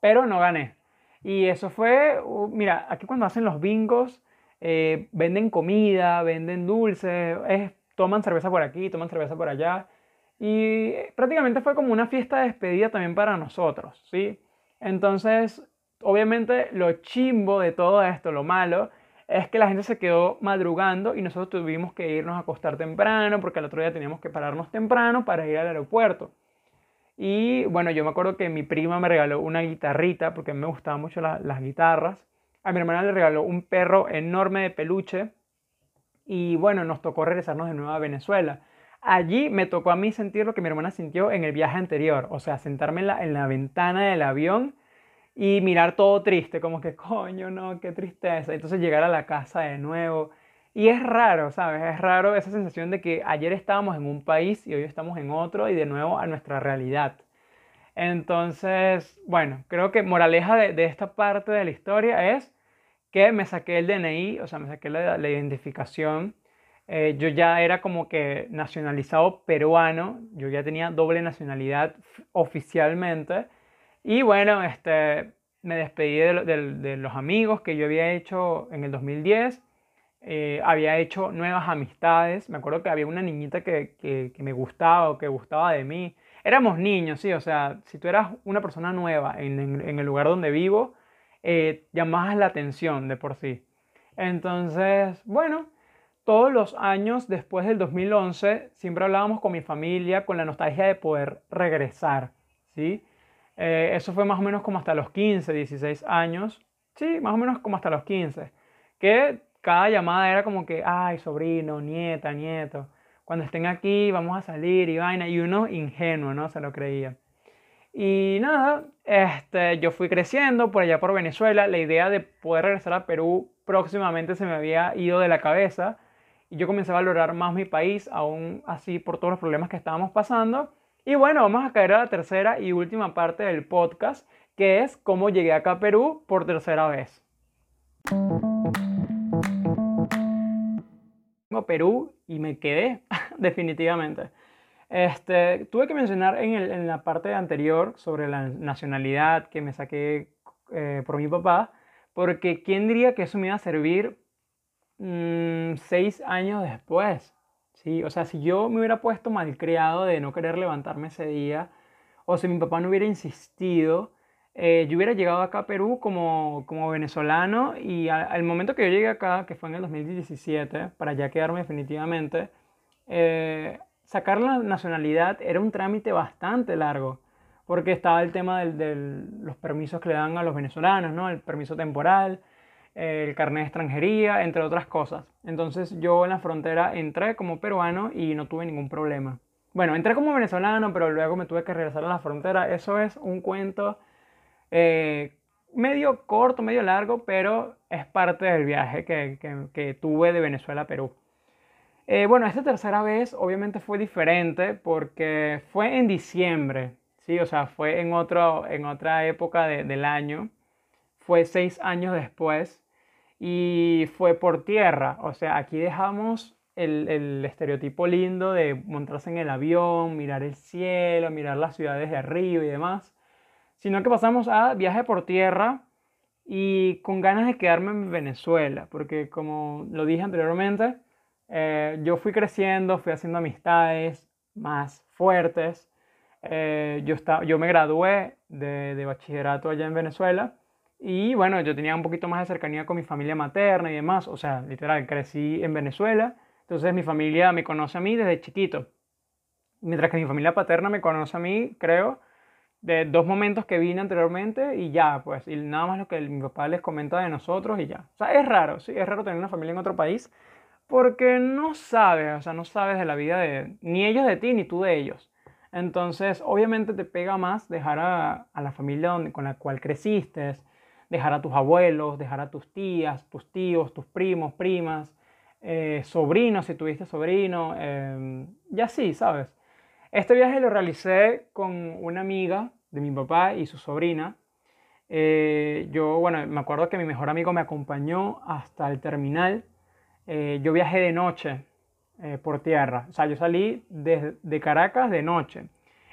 Pero no gané. Y eso fue, mira, aquí cuando hacen los bingos, eh, venden comida, venden dulces, toman cerveza por aquí, toman cerveza por allá. Y prácticamente fue como una fiesta de despedida también para nosotros, ¿sí? Entonces, obviamente lo chimbo de todo esto, lo malo, es que la gente se quedó madrugando y nosotros tuvimos que irnos a acostar temprano porque el otro día teníamos que pararnos temprano para ir al aeropuerto. Y bueno, yo me acuerdo que mi prima me regaló una guitarrita porque me gustaban mucho las guitarras. A mi hermana le regaló un perro enorme de peluche. Y bueno, nos tocó regresarnos de nuevo a Venezuela. Allí me tocó a mí sentir lo que mi hermana sintió en el viaje anterior. O sea, sentarme en la ventana del avión y mirar todo triste, como que coño, no, qué tristeza. Entonces llegar a la casa de nuevo. Y es raro, ¿sabes? Es raro esa sensación de que ayer estábamos en un país y hoy estamos en otro y de nuevo a nuestra realidad. Entonces, bueno, creo que moraleja de, de esta parte de la historia es que me saqué el DNI, o sea, me saqué la, identificación. Eh, yo ya era como que nacionalizado peruano, yo ya tenía doble nacionalidad oficialmente. Y bueno, este, me despedí de, los amigos que yo había hecho en el 2010. Eh, había hecho nuevas amistades. Me acuerdo que había una niñita que, que, me gustaba o que gustaba de mí. Éramos niños, sí, o sea, si tú eras una persona nueva en, el lugar donde vivo, eh, llamabas la atención de por sí. Entonces, bueno, todos los años después del 2011 siempre hablábamos con mi familia con la nostalgia de poder regresar, ¿sí? Eh, eso fue más o menos como hasta los 15, 16 años, sí, más o menos como hasta los 15, que cada llamada era como que, ay, sobrino, nieta, nieto, cuando estén aquí vamos a salir y vaina, y uno ingenuo, ¿no? Se lo creía. Y nada, este, yo fui creciendo por allá por Venezuela. La idea de poder regresar a Perú próximamente se me había ido de la cabeza. Y yo comencé a valorar más mi país, aún así por todos los problemas que estábamos pasando. Y bueno, vamos a caer a la tercera y última parte del podcast, que es cómo llegué acá a Perú por tercera vez. Perú y me quedé definitivamente. Este, tuve que mencionar en, la parte anterior sobre la nacionalidad que me saqué eh, por mi papá, porque ¿quién diría que eso me iba a servir mm, seis años después? ¿Sí? O sea, si yo me hubiera puesto malcriado de no querer levantarme ese día, o si mi papá no hubiera insistido, eh, yo hubiera llegado acá a Perú como, como venezolano y al momento que yo llegué acá, que fue en el 2017, para ya quedarme definitivamente, eh, sacar la nacionalidad era un trámite bastante largo, porque estaba el tema de los permisos que le dan a los venezolanos, ¿no? El permiso temporal, el carnet de extranjería, entre otras cosas. Entonces yo en la frontera entré como peruano y no tuve ningún problema. Bueno, entré como venezolano, pero luego me tuve que regresar a la frontera. Eso es un cuento Eh, medio corto, medio largo, pero es parte del viaje que, que, tuve de Venezuela a Perú. Eh, bueno, esta tercera vez obviamente fue diferente porque fue en diciembre, ¿sí? O sea, fue en, otro, en otra época del año, fue seis años después y fue por tierra, o sea, aquí dejamos el, el estereotipo lindo de montarse en el avión, mirar el cielo, mirar las ciudades de arriba y demás sino que pasamos a viaje por tierra y con ganas de quedarme en Venezuela, porque como lo dije anteriormente, eh, yo fui creciendo, fui haciendo amistades más fuertes. Eh, yo, estaba, yo me gradué de, de, bachillerato allá en Venezuela y bueno, yo tenía un poquito más de cercanía con mi familia materna y demás, o sea, literal, crecí en Venezuela, entonces mi familia me conoce a mí desde chiquito, mientras que mi familia paterna me conoce a mí, creo, de dos momentos que vine anteriormente y ya, pues, y nada más lo que mi papá les comenta de nosotros y ya. O sea, es raro, sí, es raro tener una familia en otro país porque no sabes, o sea, no sabes de la vida de ni ellos de ti ni tú de ellos. Entonces, obviamente te pega más dejar a, a la familia donde, con la cual creciste, dejar a tus abuelos, dejar a tus tías, tus tíos, tus primos, primas, eh, sobrinos, si tuviste sobrino, eh, y así, ¿sabes? Este viaje lo realicé con una amiga de mi papá y su sobrina. Eh, yo, bueno, me acuerdo que mi mejor amigo me acompañó hasta el terminal. Eh, yo viajé de noche eh, por tierra. O sea, yo salí de, de, Caracas de noche.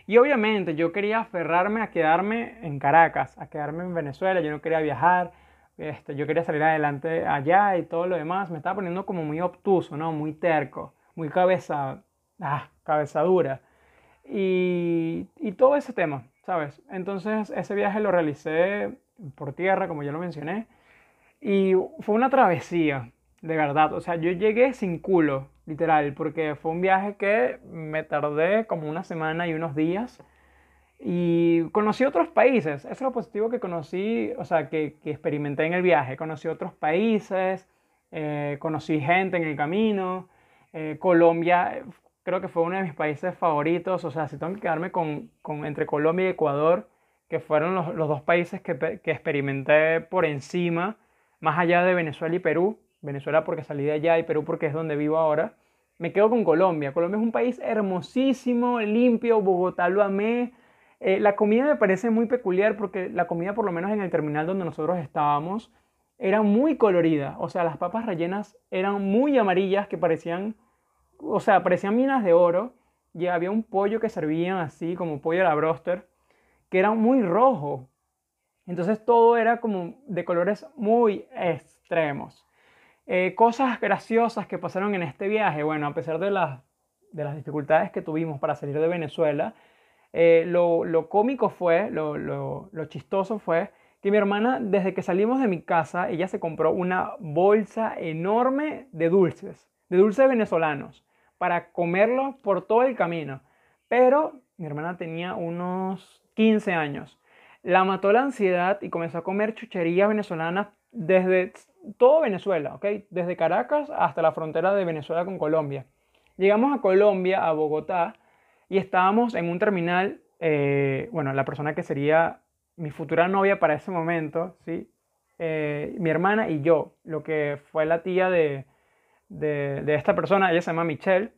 Y obviamente yo quería aferrarme a quedarme en Caracas, a quedarme en Venezuela. Yo no quería viajar. Este, yo quería salir adelante allá y todo lo demás. Me estaba poniendo como muy obtuso, ¿no? Muy terco, muy cabeza, ah, cabeza dura y, y todo ese tema, ¿sabes? Entonces ese viaje lo realicé por tierra, como ya lo mencioné, y fue una travesía, de verdad. O sea, yo llegué sin culo, literal, porque fue un viaje que me tardé como una semana y unos días. Y conocí otros países. Eso es lo positivo que conocí, o sea, que, que experimenté en el viaje. Conocí otros países, eh, conocí gente en el camino. Eh, Colombia creo que fue uno de mis países favoritos. O sea, si tengo que quedarme con, con entre Colombia y Ecuador, que fueron los, los dos países que, que, experimenté por encima, más allá de Venezuela y Perú. Venezuela porque salí de allá y Perú porque es donde vivo ahora. Me quedo con Colombia. Colombia es un país hermosísimo, limpio. Bogotá lo amé. Eh, la comida me parece muy peculiar porque la comida, por lo menos en el terminal donde nosotros estábamos, era muy colorida. O sea, las papas rellenas eran muy amarillas que parecían o sea, parecían minas de oro y había un pollo que servían así, como pollo a la broster, que era muy rojo. Entonces todo era como de colores muy extremos. Eh, cosas graciosas que pasaron en este viaje, bueno, a pesar de las, de las dificultades que tuvimos para salir de Venezuela, eh, lo, lo, cómico fue, lo, lo, lo chistoso fue que mi hermana, desde que salimos de mi casa, ella se compró una bolsa enorme de dulces, de dulces venezolanos para comerlo por todo el camino. Pero mi hermana tenía unos 15 años. La mató la ansiedad y comenzó a comer chucherías venezolanas desde todo Venezuela, ¿ok? Desde Caracas hasta la frontera de Venezuela con Colombia. Llegamos a Colombia, a Bogotá, y estábamos en un terminal, eh, bueno, la persona que sería mi futura novia para ese momento, ¿sí? Eh, mi hermana y yo, lo que fue la tía de, de, esta persona, ella se llama Michelle.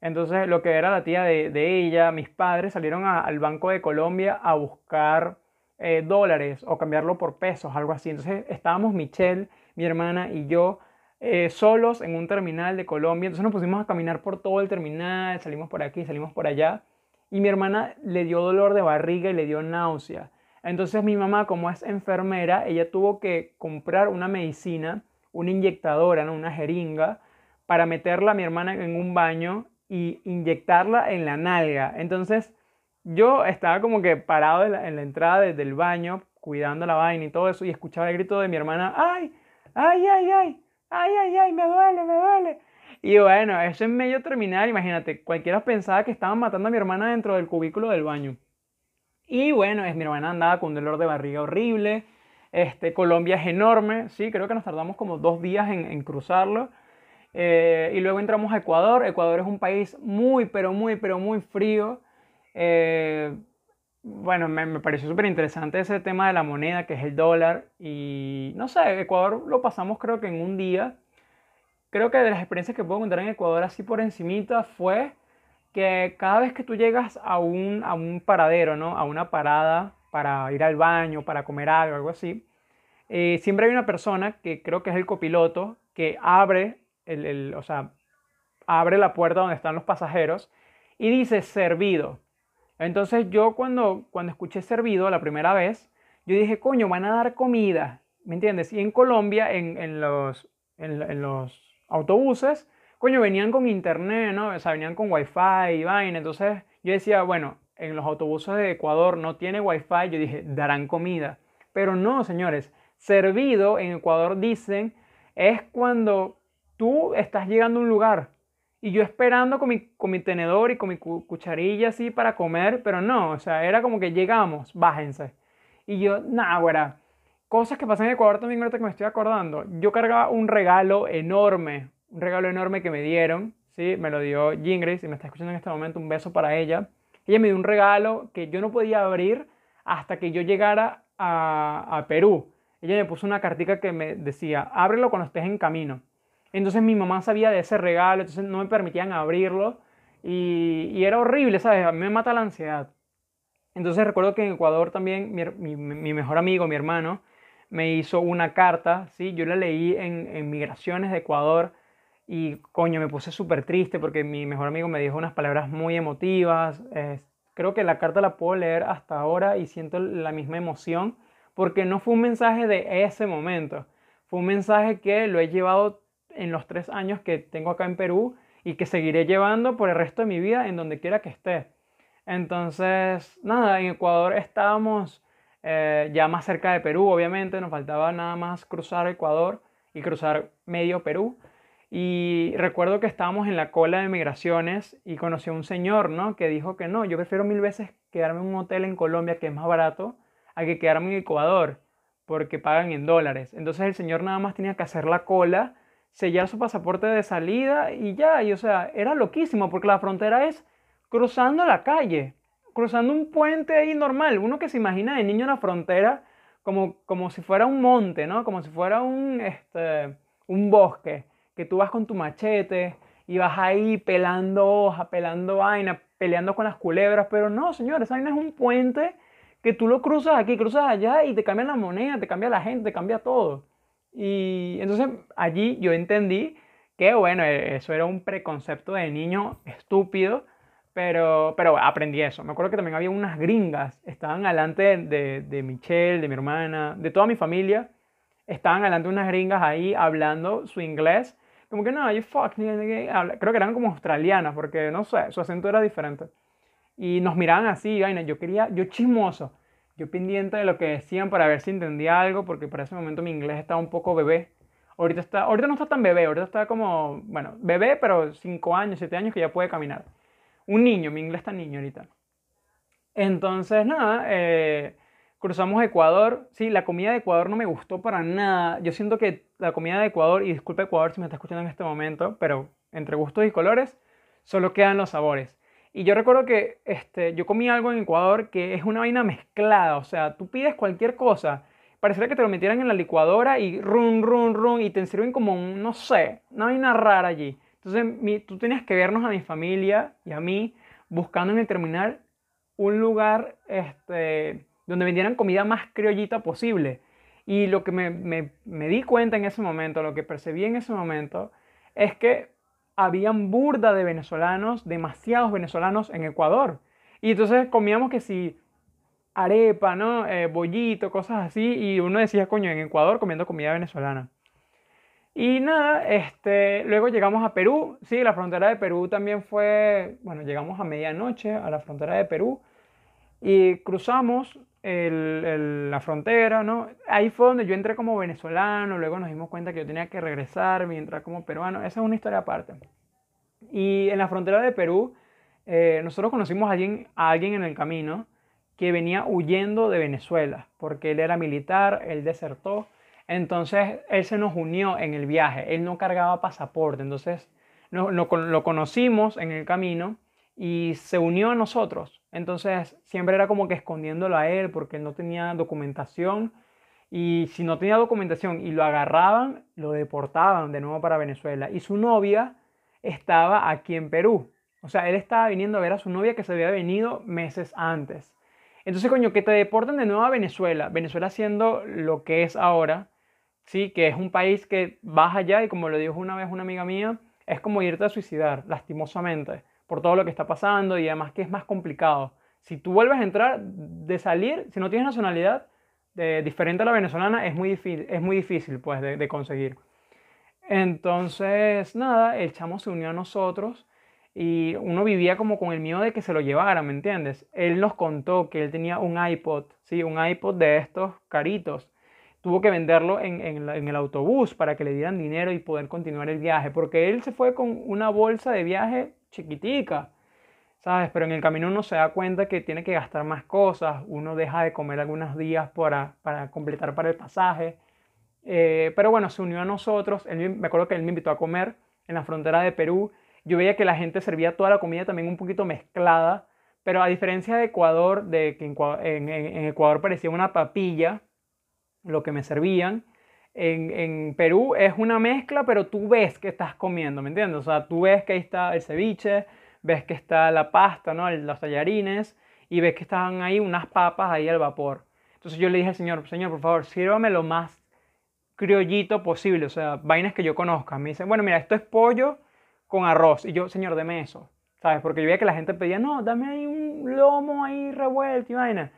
Entonces, lo que era la tía de, ella, mis padres salieron al Banco de Colombia a buscar eh, dólares o cambiarlo por pesos, algo así. Entonces, estábamos Michelle, mi hermana y yo eh, solos en un terminal de Colombia. Entonces, nos pusimos a caminar por todo el terminal, salimos por aquí, salimos por allá. Y mi hermana le dio dolor de barriga y le dio náusea. Entonces, mi mamá, como es enfermera, ella tuvo que comprar una medicina, una inyectadora, ¿no? una jeringa para meterla a mi hermana en un baño y inyectarla en la nalga. Entonces yo estaba como que parado en la, entrada del baño, cuidando la vaina y todo eso, y escuchaba el grito de mi hermana, ¡ay! ¡ay, ay, ay! ¡ay, ay, ay! ¡me duele, me duele! Y bueno, eso en medio terminal, imagínate, cualquiera pensaba que estaban matando a mi hermana dentro del cubículo del baño. Y bueno, es, mi hermana andaba con un dolor de barriga horrible. Este, Colombia es enorme, sí, creo que nos tardamos como dos días en, en cruzarlo. Eh, y luego entramos a Ecuador. Ecuador es un país muy, pero muy, pero muy frío. Eh, bueno, me, me pareció súper interesante ese tema de la moneda, que es el dólar. Y no sé, Ecuador lo pasamos creo que en un día. Creo que de las experiencias que puedo contar en Ecuador así por encimita fue que cada vez que tú llegas a un, a un paradero, ¿no? A una parada para ir al baño, para comer algo, algo así, eh, siempre hay una persona que creo que es el copiloto que abre, el, el, o sea, abre la puerta donde están los pasajeros y dice servido. Entonces yo cuando, cuando escuché servido la primera vez, yo dije, coño, van a dar comida, ¿me entiendes? Y en Colombia, en, en los, en, los autobuses, coño, venían con internet, ¿no? O sea, venían con wifi y vaina. Entonces yo decía, bueno, en los autobuses de Ecuador no tiene wifi, yo dije, darán comida. Pero no, señores, servido en Ecuador dicen es cuando tú estás llegando a un lugar y yo esperando con mi, con mi tenedor y con mi cucharilla así para comer, pero no, o sea, era como que llegamos, bájense. Y yo, nada, güera, cosas que pasan en Ecuador también ahorita que me estoy acordando. Yo cargaba un regalo enorme, un regalo enorme que me dieron, ¿sí? Me lo dio Gingris y me está escuchando en este momento, un beso para ella. Ella me dio un regalo que yo no podía abrir hasta que yo llegara a, a Perú. Ella me puso una cartica que me decía, ábrelo cuando estés en camino. Entonces mi mamá sabía de ese regalo, entonces no me permitían abrirlo y, y era horrible, ¿sabes? A mí me mata la ansiedad. Entonces recuerdo que en Ecuador también mi, mejor amigo, mi hermano, me hizo una carta, ¿sí? Yo la leí en, en Migraciones de Ecuador y coño, me puse súper triste porque mi mejor amigo me dijo unas palabras muy emotivas. Eh, creo que la carta la puedo leer hasta ahora y siento la misma emoción porque no fue un mensaje de ese momento, fue un mensaje que lo he llevado en los tres años que tengo acá en Perú y que seguiré llevando por el resto de mi vida en donde quiera que esté. Entonces, nada, en Ecuador estábamos eh, ya más cerca de Perú, obviamente, nos faltaba nada más cruzar Ecuador y cruzar medio Perú. Y recuerdo que estábamos en la cola de migraciones y conocí a un señor, ¿no? Que dijo que no, yo prefiero mil veces quedarme en un hotel en Colombia que es más barato a que quedarme en Ecuador porque pagan en dólares. Entonces el señor nada más tenía que hacer la cola sellar su pasaporte de salida y ya, y o sea, era loquísimo porque la frontera es cruzando la calle, cruzando un puente ahí normal, uno que se imagina de niño en la frontera como, como si fuera un monte, ¿no? Como si fuera un, este, un bosque, que tú vas con tu machete y vas ahí pelando hoja, pelando vaina, peleando con las culebras, pero no, señores, esa vaina es un puente que tú lo cruzas aquí, cruzas allá y te cambia la moneda, te cambia la gente, te cambia todo. Y entonces allí yo entendí que, bueno, e, eso era un preconcepto de niño estúpido, pero, pero aprendí eso. Me acuerdo que también había unas gringas, estaban delante de, de Michelle, de mi hermana, de toda mi familia, estaban delante unas gringas ahí hablando su inglés. Como que no, you fuck, creo que eran como australianas, porque no sé, su acento era diferente. Y nos miraban así, yo quería, yo chismoso yo pendiente de lo que decían para ver si entendía algo, porque para ese momento mi inglés estaba un poco bebé. Ahorita, está, ahorita no está tan bebé, ahorita está como, bueno, bebé, pero 5 años, 7 años que ya puede caminar. Un niño, mi inglés está niño ahorita. Entonces, nada, eh, cruzamos Ecuador. Sí, la comida de Ecuador no me gustó para nada. Yo siento que la comida de Ecuador, y disculpe Ecuador si me está escuchando en este momento, pero entre gustos y colores, solo quedan los sabores. Y yo recuerdo que este, yo comí algo en Ecuador que es una vaina mezclada, o sea, tú pides cualquier cosa, parecería que te lo metieran en la licuadora y run, run, run, y te sirven como, no sé, una vaina rara allí. Entonces tú tenías que vernos a mi familia y a mí buscando en el terminal un lugar este, donde vendieran comida más criollita posible. Y lo que me, me, me di cuenta en ese momento, lo que percibí en ese momento, es que habían burda de venezolanos, demasiados venezolanos en Ecuador. Y entonces comíamos que si arepa, ¿no? Eh, bollito, cosas así, y uno decía, coño, en Ecuador comiendo comida venezolana. Y nada, este, luego llegamos a Perú, sí, la frontera de Perú también fue, bueno, llegamos a medianoche a la frontera de Perú y cruzamos la frontera, ¿no? Ahí fue donde yo entré como venezolano, luego nos dimos cuenta que yo tenía que regresar y entrar como peruano, esa es una historia aparte. Y en la frontera de Perú, eh, nosotros conocimos a alguien, a alguien en el camino que venía huyendo de Venezuela, porque él era militar, él desertó, entonces él se nos unió en el viaje, él no cargaba pasaporte, entonces lo, lo conocimos en el camino y se unió a nosotros. Entonces siempre era como que escondiéndolo a él porque él no tenía documentación y si no tenía documentación y lo agarraban, lo deportaban de nuevo para Venezuela. Y su novia estaba aquí en Perú. O sea, él estaba viniendo a ver a su novia que se había venido meses antes. Entonces, coño, que te deporten de nuevo a Venezuela. Venezuela siendo lo que es ahora, ¿sí? Que es un país que vas allá y como lo dijo una vez una amiga mía, es como irte a suicidar, lastimosamente por todo lo que está pasando y además que es más complicado. Si tú vuelves a entrar, de salir, si no tienes nacionalidad de, diferente a la venezolana, es muy difícil, es muy difícil pues de, conseguir. Entonces, nada, el chamo se unió a nosotros y uno vivía como con el miedo de que se lo llevara, ¿me entiendes? Él nos contó que él tenía un iPod, ¿sí? Un iPod de estos caritos. Tuvo que venderlo en, en, el autobús para que le dieran dinero y poder continuar el viaje, porque él se fue con una bolsa de viaje chiquitica, ¿sabes? Pero en el camino uno se da cuenta que tiene que gastar más cosas, uno deja de comer algunos días para, para completar para el pasaje. Eh, pero bueno, se unió a nosotros, me acuerdo que él me invitó a comer en la frontera de Perú. Yo veía que la gente servía toda la comida también un poquito mezclada, pero a diferencia de Ecuador, de que en Ecuador parecía una papilla lo que me servían, en, Perú es una mezcla, pero tú ves que estás comiendo, ¿me entiendes? O sea, tú ves que ahí está el ceviche, ves que está la pasta, ¿no? Los tallarines, y ves que están ahí unas papas ahí al vapor. Entonces yo le dije al señor, señor, por favor, sírvame lo más criollito posible, o sea, vainas que yo conozca. Me dicen, bueno, mira, esto es pollo con arroz. Y yo, señor, deme eso, ¿sabes? Porque yo veía que la gente pedía, no, dame ahí un lomo ahí revuelto y vaina.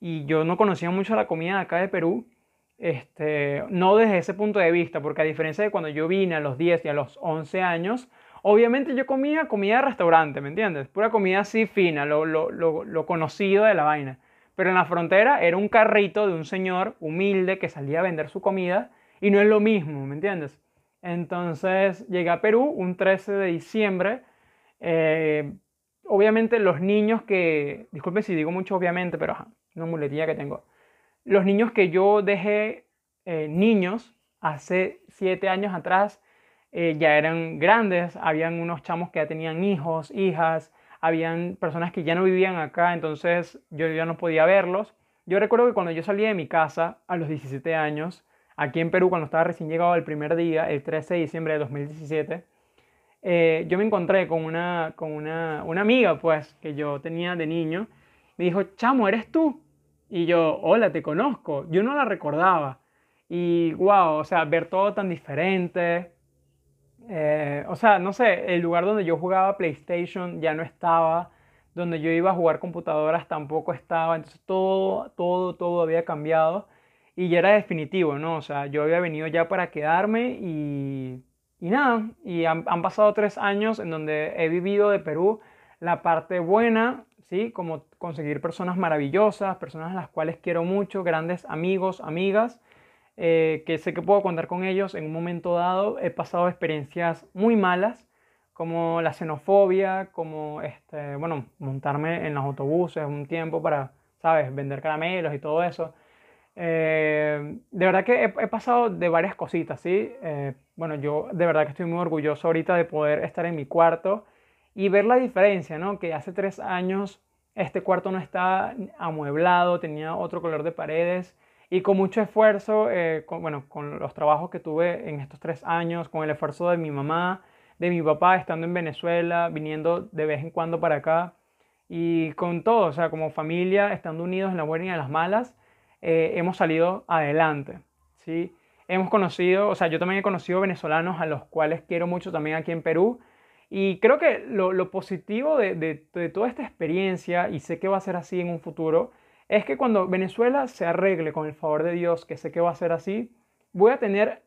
Y yo no conocía mucho la comida acá de Perú. Este, no desde ese punto de vista, porque a diferencia de cuando yo vine a los 10 y a los 11 años, obviamente yo comía comida de restaurante, ¿me entiendes? Pura comida así fina, lo, lo, lo, conocido de la vaina. Pero en la frontera era un carrito de un señor humilde que salía a vender su comida y no es lo mismo, ¿me entiendes? Entonces llegué a Perú un 13 de diciembre. Eh, obviamente los niños que, disculpen si digo mucho obviamente, pero ajá, una muletilla que tengo los niños que yo dejé eh, niños hace siete años atrás eh, ya eran grandes, habían unos chamos que ya tenían hijos, hijas, habían personas que ya no vivían acá, entonces yo ya no podía verlos. Yo recuerdo que cuando yo salí de mi casa a los 17 años, aquí en Perú, cuando estaba recién llegado el primer día, el 13 de diciembre de 2017, eh, yo me encontré con, una, con una, una amiga, pues, que yo tenía de niño. Me dijo, chamo, ¿eres tú? Y yo, hola, te conozco. Yo no la recordaba. Y wow, o sea, ver todo tan diferente. Eh, o sea, no sé, el lugar donde yo jugaba PlayStation ya no estaba. Donde yo iba a jugar computadoras tampoco estaba. Entonces todo, todo, todo había cambiado. Y ya era definitivo, ¿no? O sea, yo había venido ya para quedarme y, y nada. Y han, han pasado tres años en donde he vivido de Perú la parte buena ¿sí? Como conseguir personas maravillosas, personas a las cuales quiero mucho, grandes amigos, amigas, eh, que sé que puedo contar con ellos en un momento dado. He pasado experiencias muy malas, como la xenofobia, como, este, bueno, montarme en los autobuses un tiempo para, ¿sabes?, vender caramelos y todo eso. Eh, de verdad que he, pasado de varias cositas, ¿sí? Eh, bueno, yo de verdad que estoy muy orgulloso ahorita de poder estar en mi cuarto y ver la diferencia, ¿no? Que hace tres años este cuarto no estaba amueblado, tenía otro color de paredes y con mucho esfuerzo, eh, bueno, con los trabajos que tuve en estos tres años, con el esfuerzo de mi mamá, de mi papá estando en Venezuela, viniendo de vez en cuando para acá y con todo, o sea, como familia, estando unidos en la buena y en las malas, eh, hemos salido adelante, ¿sí? Hemos conocido, o sea, yo también he conocido venezolanos a los cuales quiero mucho también aquí en Perú, y creo que lo, positivo de, toda esta experiencia, y sé que va a ser así en un futuro, es que cuando Venezuela se arregle con el favor de Dios, que sé que va a ser así, voy a tener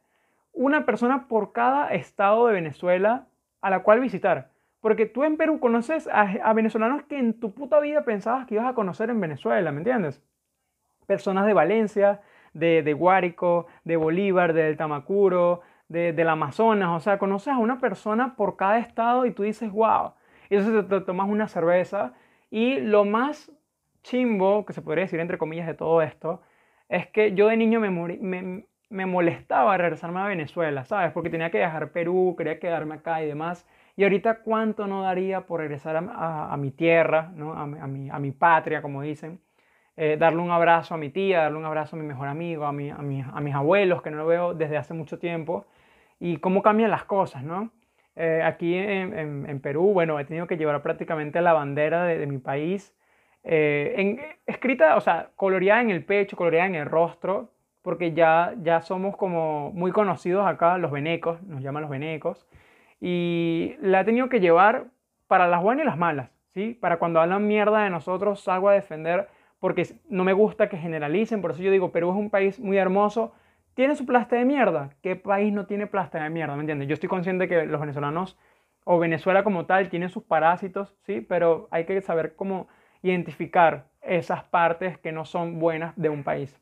una persona por cada estado de Venezuela a la cual visitar. Porque tú en Perú conoces a, venezolanos que en tu puta vida pensabas que ibas a conocer en Venezuela, ¿me entiendes? Personas de Valencia, de, de Guárico, de Bolívar, del Tamacuro, de, del Amazonas, o sea, conoces a una persona por cada estado y tú dices, wow, y entonces te, tomas una cerveza y lo más chimbo, que se podría decir entre comillas de todo esto, es que yo de niño me, me, me molestaba regresarme a Venezuela, ¿sabes? Porque tenía que dejar Perú, quería quedarme acá y demás. Y ahorita cuánto no daría por regresar a, mi tierra, ¿no? a, mi, a, mi, patria, como dicen. Eh, darle un abrazo a mi tía, darle un abrazo a mi mejor amigo, a, mi, a, mis abuelos, que no lo veo desde hace mucho tiempo. Y cómo cambian las cosas, ¿no? Eh, aquí en, en, Perú, bueno, he tenido que llevar prácticamente la bandera de, de mi país eh, en, escrita, o sea, coloreada en el pecho, coloreada en el rostro, porque ya, ya somos como muy conocidos acá, los venecos, nos llaman los venecos, y la he tenido que llevar para las buenas y las malas, ¿sí? Para cuando hablan mierda de nosotros salgo a defender, porque no me gusta que generalicen, por eso yo digo, Perú es un país muy hermoso, tiene su plasta de mierda, ¿qué país no tiene plasta de mierda? ¿Me entiendes? Yo estoy consciente que los venezolanos o Venezuela como tal tienen sus parásitos, ¿sí? Pero hay que saber cómo identificar esas partes que no son buenas de un país.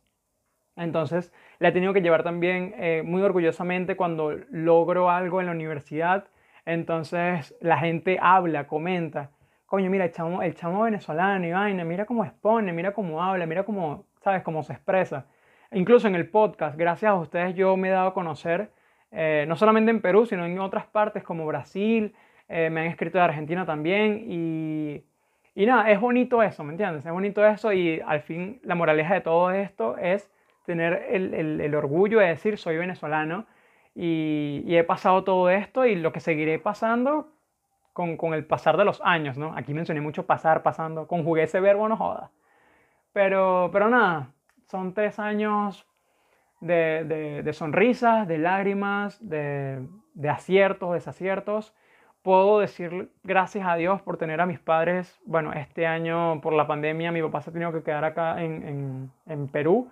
Entonces, la he tenido que llevar también eh, muy orgullosamente cuando logro algo en la universidad. Entonces, la gente habla, comenta. Coño, mira, el chamo, el chamo venezolano y vaina, mira cómo expone, mira cómo habla, mira cómo, ¿sabes?, cómo se expresa. Incluso en el podcast, gracias a ustedes, yo me he dado a conocer, eh, no solamente en Perú, sino en otras partes como Brasil, eh, me han escrito de Argentina también y y nada, es bonito eso, ¿me entiendes? Es bonito eso y al fin la moraleja de todo esto es tener el, orgullo de decir soy venezolano y, he pasado todo esto y lo que seguiré pasando con, con, el pasar de los años, ¿no? Aquí mencioné mucho pasar, pasando, conjugué ese verbo, no joda. Pero, pero nada, son tres años de, sonrisas, de lágrimas, de, aciertos, desaciertos puedo decir gracias a Dios por tener a mis padres. Bueno, este año por la pandemia mi papá se ha tenido que quedar acá en, en, Perú.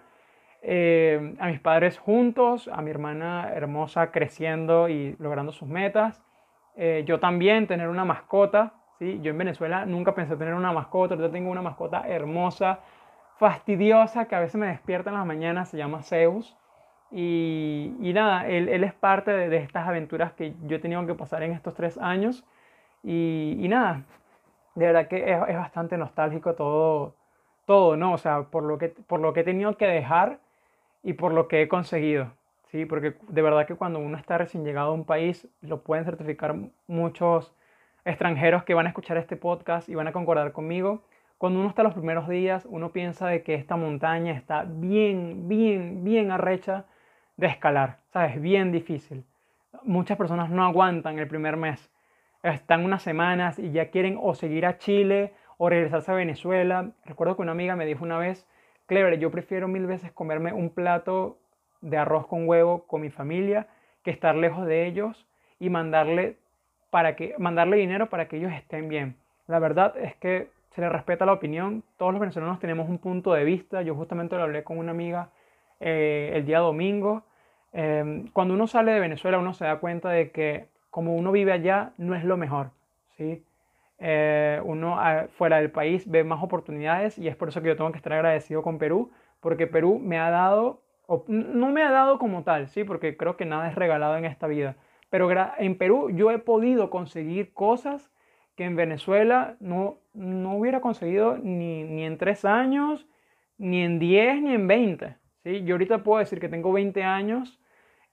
Eh, a mis padres juntos, a mi hermana hermosa creciendo y logrando sus metas. Eh, yo también tener una mascota. ¿sí? Yo en Venezuela nunca pensé tener una mascota. Yo tengo una mascota hermosa, fastidiosa, que a veces me despierta en las mañanas. Se llama Zeus. Y, y nada, él, él, es parte de, de, estas aventuras que yo he tenido que pasar en estos tres años. Y, y nada, de verdad que es, es, bastante nostálgico todo, todo, ¿no? O sea, por lo, que, por lo que he tenido que dejar y por lo que he conseguido. ¿sí? Porque de verdad que cuando uno está recién llegado a un país, lo pueden certificar muchos extranjeros que van a escuchar este podcast y van a concordar conmigo. Cuando uno está los primeros días, uno piensa de que esta montaña está bien, bien, bien arrecha de escalar, ¿sabes? Bien difícil. Muchas personas no aguantan el primer mes. Están unas semanas y ya quieren o seguir a Chile o regresarse a Venezuela. Recuerdo que una amiga me dijo una vez, Clever, yo prefiero mil veces comerme un plato de arroz con huevo con mi familia que estar lejos de ellos y mandarle, para que, mandarle dinero para que ellos estén bien. La verdad es que se le respeta la opinión. Todos los venezolanos tenemos un punto de vista. Yo justamente lo hablé con una amiga eh, el día domingo. Em, cuando uno sale de Venezuela, uno se da cuenta de que como uno vive allá, no es lo mejor. ¿sí? Eh, uno ah, fuera del país ve más oportunidades y es por eso que yo tengo que estar agradecido con Perú, porque Perú me ha dado, no me ha dado como tal, ¿sí? porque creo que nada es regalado en esta vida, pero en Perú yo he podido conseguir cosas que en Venezuela no, no hubiera conseguido ni, ni en tres años, ni en diez, ni en veinte. ¿sí? Yo ahorita puedo decir que tengo 20 años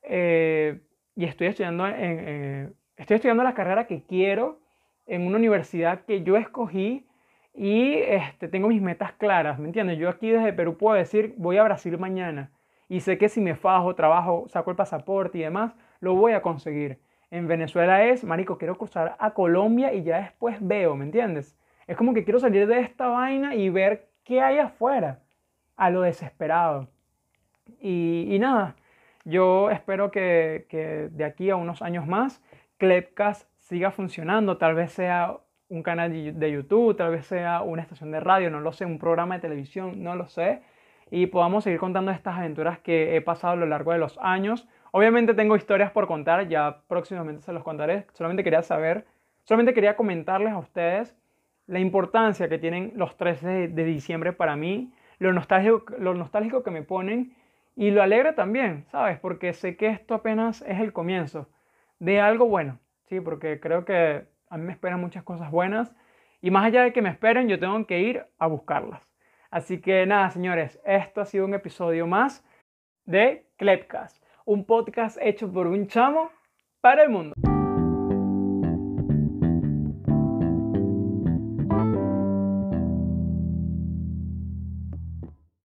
eh, y estoy estudiando, eh, estoy estudiando la carrera que quiero en una universidad que yo escogí y este, tengo mis metas claras, ¿me entiendes? Yo aquí desde Perú puedo decir, voy a Brasil mañana y sé que si me fajo, trabajo, saco el pasaporte y demás, lo voy a conseguir. En Venezuela es, marico, quiero cruzar a Colombia y ya después veo, ¿me entiendes? Es como que quiero salir de esta vaina y ver qué hay afuera, a lo desesperado. Y, nada, yo espero que, de aquí a unos años más, Clepcast siga funcionando. Tal vez sea un canal de YouTube, tal vez sea una estación de radio, no lo sé, un programa de televisión, no lo sé. Y podamos seguir contando estas aventuras que he pasado a lo largo de los años. Obviamente tengo historias por contar, ya próximamente se los contaré. Solamente quería saber, solamente quería comentarles a ustedes la importancia que tienen los 13 de, diciembre para mí, lo nostálgico, que me ponen y lo alegra también, ¿sabes? Porque sé que esto apenas es el comienzo de algo bueno, ¿sí? Porque creo que a mí me esperan muchas cosas buenas y más allá de que me esperen, yo tengo que ir a buscarlas. Así que nada, señores, esto ha sido un episodio más de Clepcast, un podcast hecho por un chamo para el mundo.